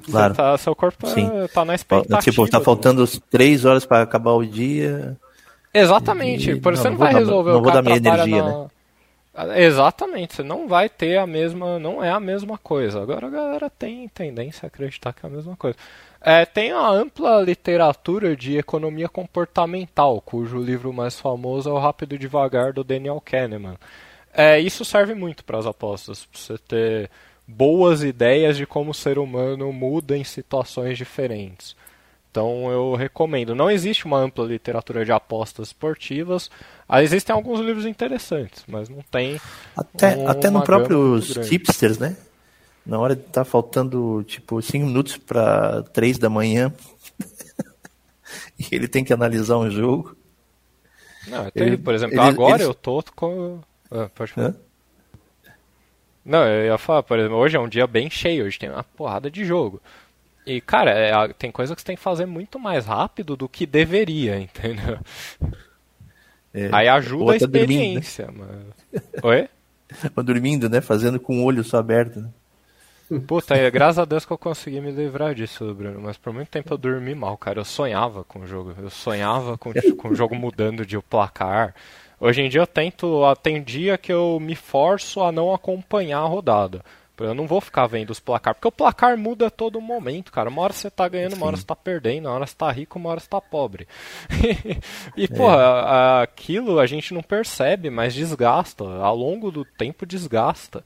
claro. Tá, seu corpo Sim. tá na expectativa. Tipo, tá faltando três horas para acabar o dia. Exatamente. E... Por isso não, você não, vai dar, resolver não o vou dar minha energia, na... né? Exatamente, você não vai ter a mesma, não é a mesma coisa. Agora a galera tem tendência a acreditar que é a mesma coisa. É, tem a ampla literatura de economia comportamental, cujo livro mais famoso é o Rápido e Devagar, do Daniel Kahneman. É, isso serve muito para as apostas, para você ter boas ideias de como o ser humano muda em situações diferentes. Então eu recomendo. Não existe uma ampla literatura de apostas esportivas. Ah, existem alguns livros interessantes, mas não tem. Até, um, até no próprio tipsters, né? Na hora de tá faltando, tipo, 5 minutos para 3 da manhã. e ele tem que analisar um jogo. Não, ele, por exemplo, ele, agora ele... eu tô com. Ah, pode falar. Hã? Não, eu ia falar, por exemplo, hoje é um dia bem cheio, hoje tem uma porrada de jogo. E, cara, é, tem coisa que você tem que fazer muito mais rápido do que deveria, entendeu? É, Aí ajuda a experiência. Dormindo, né? mas... Oi? dormindo, né? Fazendo com o olho só aberto. Né? Puta, é, graças a Deus que eu consegui me livrar disso, Bruno. Mas por muito tempo eu dormi mal, cara. Eu sonhava com o jogo. Eu sonhava com, com o jogo mudando de placar. Hoje em dia eu tento. Tem dia que eu me forço a não acompanhar a rodada. Eu não vou ficar vendo os placar, porque o placar muda a todo momento, cara. Uma hora você tá ganhando, uma hora você tá perdendo, uma hora você tá rico, uma hora você tá pobre. e, é. porra, aquilo a gente não percebe, mas desgasta. Ao longo do tempo desgasta.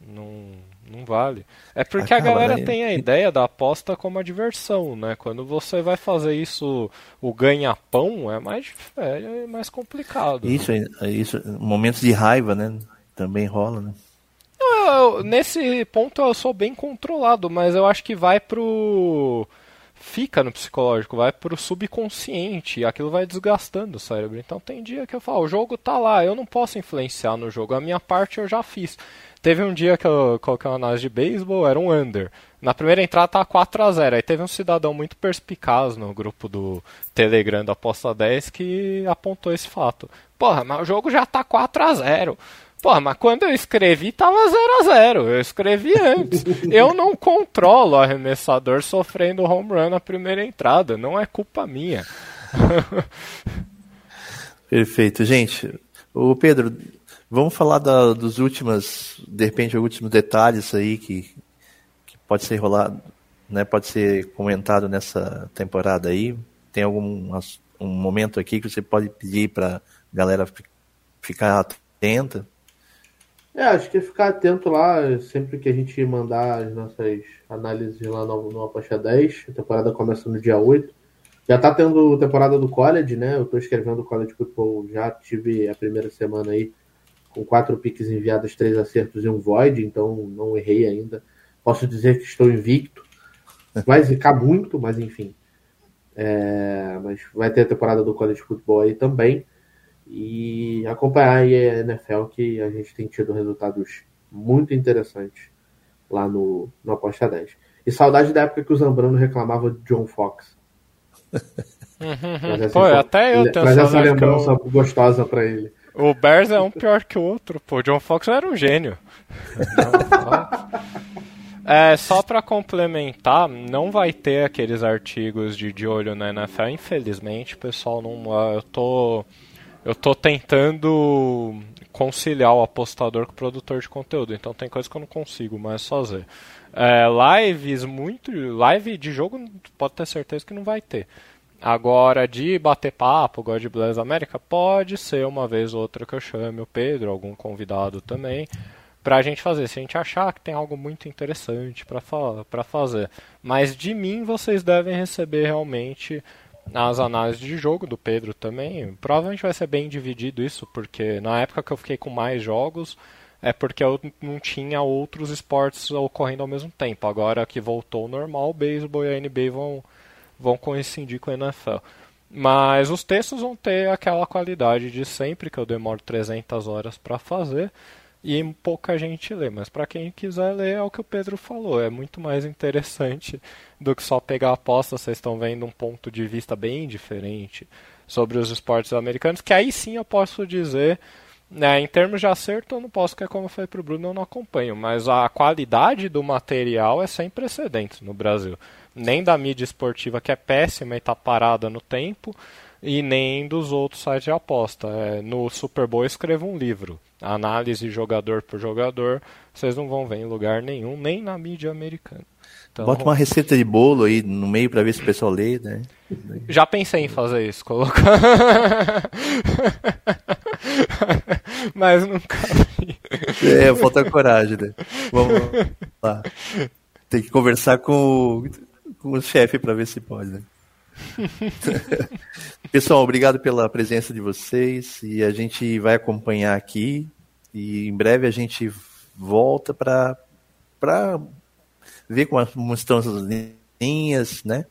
Não, não vale. É porque Acaba, a galera né? tem a ideia da aposta como a diversão, né? Quando você vai fazer isso, o ganha-pão, é mais, é, é mais complicado. Isso, né? isso, momentos de raiva, né? Também rola, né? Eu, nesse ponto eu sou bem controlado, mas eu acho que vai pro. Fica no psicológico, vai pro subconsciente, aquilo vai desgastando o cérebro. Então tem dia que eu falo, o jogo tá lá, eu não posso influenciar no jogo, a minha parte eu já fiz. Teve um dia que eu coloquei uma análise de beisebol, era um under. Na primeira entrada tava 4 a 0 Aí teve um cidadão muito perspicaz no grupo do Telegram da Aposta 10 que apontou esse fato. Porra, mas o jogo já tá 4 a 0 Porra, mas quando eu escrevi tava 0 a 0 Eu escrevi antes. eu não controlo o arremessador sofrendo home run na primeira entrada. Não é culpa minha. Perfeito. Gente, o Pedro, Vamos falar da, dos últimos, de repente, últimos detalhes aí que, que pode ser rolado, né? Pode ser comentado nessa temporada aí. Tem algum um momento aqui que você pode pedir para galera ficar atenta? É, acho que é ficar atento lá sempre que a gente mandar as nossas análises lá no, no Aposta 10. A temporada começa no dia 8. Já tá tendo temporada do college, né? Eu tô escrevendo college football, já tive a primeira semana aí com quatro piques enviadas, três acertos e um void, então não errei ainda. Posso dizer que estou invicto. Vai ficar muito, mas enfim. É, mas vai ter a temporada do college football aí também. E acompanhar a NFL, que a gente tem tido resultados muito interessantes lá no, no Aposta 10. E saudade da época que o Zambrano reclamava de John Fox. Uhum, assim, Pô, até eu tenho Mas essa lembrança eu... gostosa para ele. O Bears é um pior que o outro, pô. O John Fox era um gênio. É, só para complementar, não vai ter aqueles artigos de, de olho na NFL, infelizmente, pessoal, não, eu tô eu tô tentando conciliar o apostador com o produtor de conteúdo, então tem coisa que eu não consigo mais fazer. É, lives muito, live de jogo pode ter certeza que não vai ter. Agora, de bater papo, God Bless América, pode ser uma vez ou outra que eu chame o Pedro, algum convidado também, para a gente fazer. Se a gente achar que tem algo muito interessante para fazer. Mas de mim, vocês devem receber realmente as análises de jogo do Pedro também. Provavelmente vai ser bem dividido isso, porque na época que eu fiquei com mais jogos, é porque eu não tinha outros esportes ocorrendo ao mesmo tempo. Agora que voltou ao normal, o beisebol e a NBA vão vão coincidir com a NFL. Mas os textos vão ter aquela qualidade de sempre, que eu demoro 300 horas para fazer, e pouca gente lê. Mas para quem quiser ler, é o que o Pedro falou, é muito mais interessante do que só pegar a aposta. Vocês estão vendo um ponto de vista bem diferente sobre os esportes americanos, que aí sim eu posso dizer. Né, em termos de acerto, eu não posso, porque como foi para o Bruno, eu não acompanho. Mas a qualidade do material é sem precedentes no Brasil nem da mídia esportiva, que é péssima e está parada no tempo, e nem dos outros sites de aposta. É, no Super Bowl eu escrevo um livro, análise jogador por jogador, vocês não vão ver em lugar nenhum, nem na mídia americana. Então, Bota uma receita de bolo aí no meio para ver se o pessoal lê, né? Já pensei em fazer isso, colocar. Mas nunca vi. É, falta coragem, né? Vamos lá. Tem que conversar com com o chefe para ver se pode. Né? Pessoal, obrigado pela presença de vocês e a gente vai acompanhar aqui e em breve a gente volta para para ver como estão as linhas, né?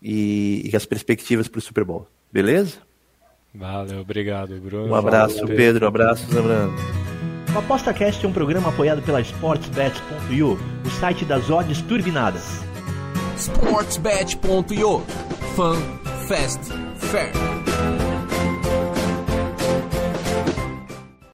E, e as perspectivas para o Super Bowl. Beleza? Valeu, obrigado, Bruno. Um abraço, Valeu, Pedro. Um abraço, Zambrano. O ApostaCast é um programa apoiado pela SportsBet.io, o site das odds turbinadas sportsbet.io. Fun, fast, fair.